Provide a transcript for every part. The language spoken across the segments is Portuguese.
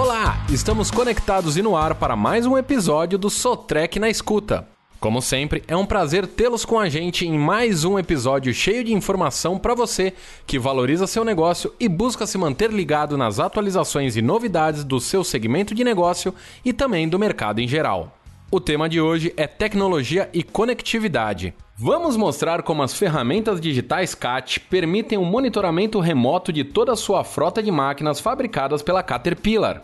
Olá, estamos conectados e no ar para mais um episódio do Sotrec na Escuta. Como sempre, é um prazer tê-los com a gente em mais um episódio cheio de informação para você que valoriza seu negócio e busca se manter ligado nas atualizações e novidades do seu segmento de negócio e também do mercado em geral. O tema de hoje é tecnologia e conectividade. Vamos mostrar como as ferramentas digitais CAT permitem o um monitoramento remoto de toda a sua frota de máquinas fabricadas pela Caterpillar.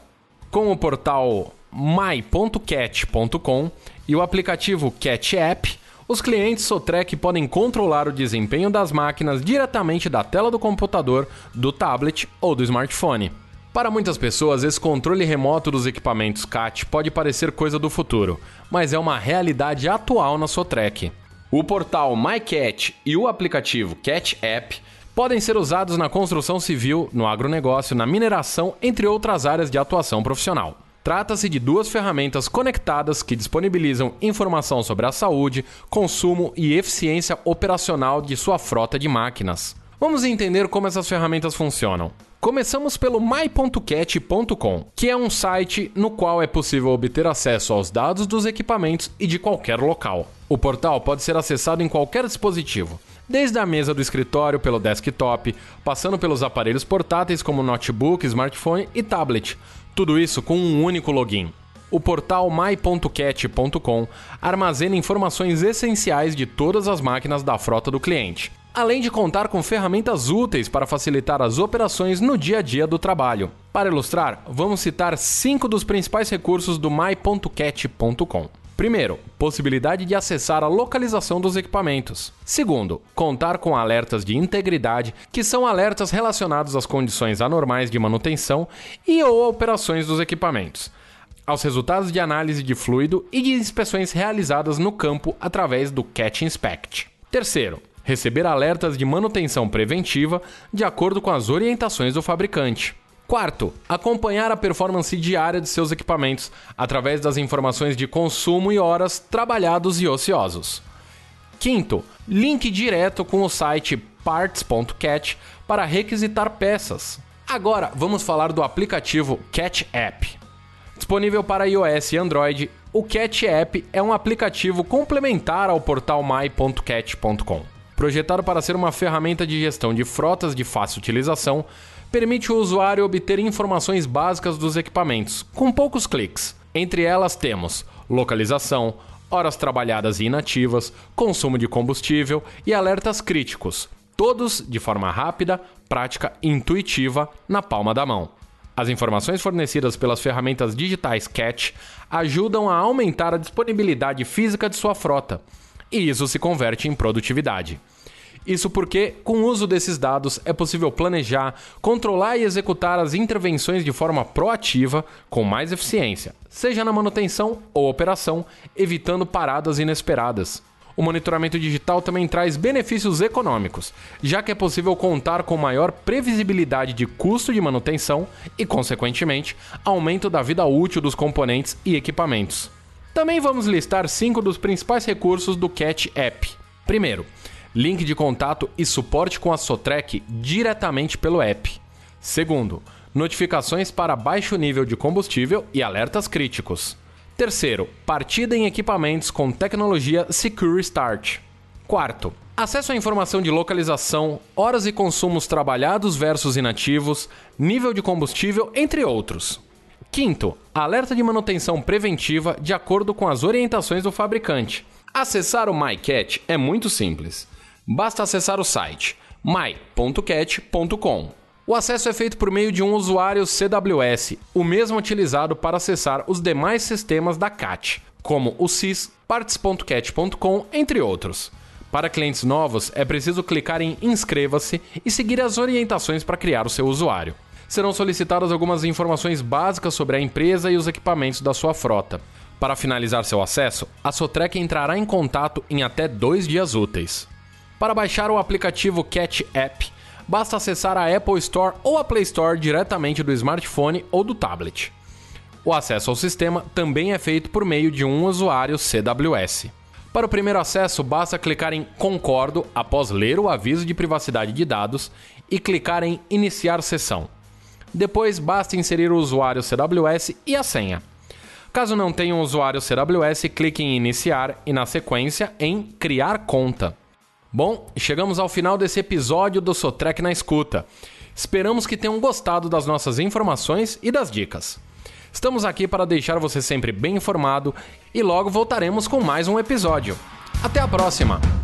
Com o portal my.cat.com e o aplicativo Cat App, os clientes Sotrec podem controlar o desempenho das máquinas diretamente da tela do computador, do tablet ou do smartphone. Para muitas pessoas, esse controle remoto dos equipamentos CAT pode parecer coisa do futuro, mas é uma realidade atual na Sotrec. O portal MyCat e o aplicativo Cat App podem ser usados na construção civil, no agronegócio, na mineração, entre outras áreas de atuação profissional. Trata-se de duas ferramentas conectadas que disponibilizam informação sobre a saúde, consumo e eficiência operacional de sua frota de máquinas. Vamos entender como essas ferramentas funcionam. Começamos pelo my.cat.com, que é um site no qual é possível obter acesso aos dados dos equipamentos e de qualquer local. O portal pode ser acessado em qualquer dispositivo, desde a mesa do escritório pelo desktop, passando pelos aparelhos portáteis como notebook, smartphone e tablet. Tudo isso com um único login. O portal my.cat.com armazena informações essenciais de todas as máquinas da frota do cliente, além de contar com ferramentas úteis para facilitar as operações no dia a dia do trabalho. Para ilustrar, vamos citar cinco dos principais recursos do my.cat.com. Primeiro, possibilidade de acessar a localização dos equipamentos. Segundo, contar com alertas de integridade, que são alertas relacionados às condições anormais de manutenção e ou operações dos equipamentos, aos resultados de análise de fluido e de inspeções realizadas no campo através do CAT Inspect. Terceiro, receber alertas de manutenção preventiva de acordo com as orientações do fabricante. Quarto, acompanhar a performance diária de seus equipamentos através das informações de consumo e horas trabalhados e ociosos. Quinto, link direto com o site parts.cat para requisitar peças. Agora vamos falar do aplicativo Cat App. Disponível para iOS e Android, o Cat App é um aplicativo complementar ao portal my.cat.com. Projetado para ser uma ferramenta de gestão de frotas de fácil utilização, permite o usuário obter informações básicas dos equipamentos, com poucos cliques. Entre elas temos localização, horas trabalhadas e inativas, consumo de combustível e alertas críticos, todos de forma rápida, prática e intuitiva na palma da mão. As informações fornecidas pelas ferramentas digitais CAT ajudam a aumentar a disponibilidade física de sua frota, e isso se converte em produtividade. Isso porque, com o uso desses dados, é possível planejar, controlar e executar as intervenções de forma proativa, com mais eficiência, seja na manutenção ou operação, evitando paradas inesperadas. O monitoramento digital também traz benefícios econômicos, já que é possível contar com maior previsibilidade de custo de manutenção e, consequentemente, aumento da vida útil dos componentes e equipamentos. Também vamos listar cinco dos principais recursos do Cat App. Primeiro, link de contato e suporte com a Sotrec diretamente pelo app. Segundo, notificações para baixo nível de combustível e alertas críticos. Terceiro, partida em equipamentos com tecnologia Secure Start. Quarto, acesso à informação de localização, horas e consumos trabalhados versus inativos, nível de combustível, entre outros. Quinto, alerta de manutenção preventiva de acordo com as orientações do fabricante. Acessar o MyCat é muito simples. Basta acessar o site my.cat.com. O acesso é feito por meio de um usuário CWS, o mesmo utilizado para acessar os demais sistemas da CAT, como o SIS, parts.cat.com, entre outros. Para clientes novos, é preciso clicar em Inscreva-se e seguir as orientações para criar o seu usuário. Serão solicitadas algumas informações básicas sobre a empresa e os equipamentos da sua frota. Para finalizar seu acesso, a Sotrec entrará em contato em até dois dias úteis. Para baixar o aplicativo Cat App, basta acessar a Apple Store ou a Play Store diretamente do smartphone ou do tablet. O acesso ao sistema também é feito por meio de um usuário CWS. Para o primeiro acesso, basta clicar em Concordo após ler o aviso de privacidade de dados e clicar em Iniciar sessão. Depois basta inserir o usuário CWS e a senha. Caso não tenha um usuário CWS, clique em iniciar e na sequência em criar conta. Bom, chegamos ao final desse episódio do Sotrec na escuta. Esperamos que tenham gostado das nossas informações e das dicas. Estamos aqui para deixar você sempre bem informado e logo voltaremos com mais um episódio. Até a próxima!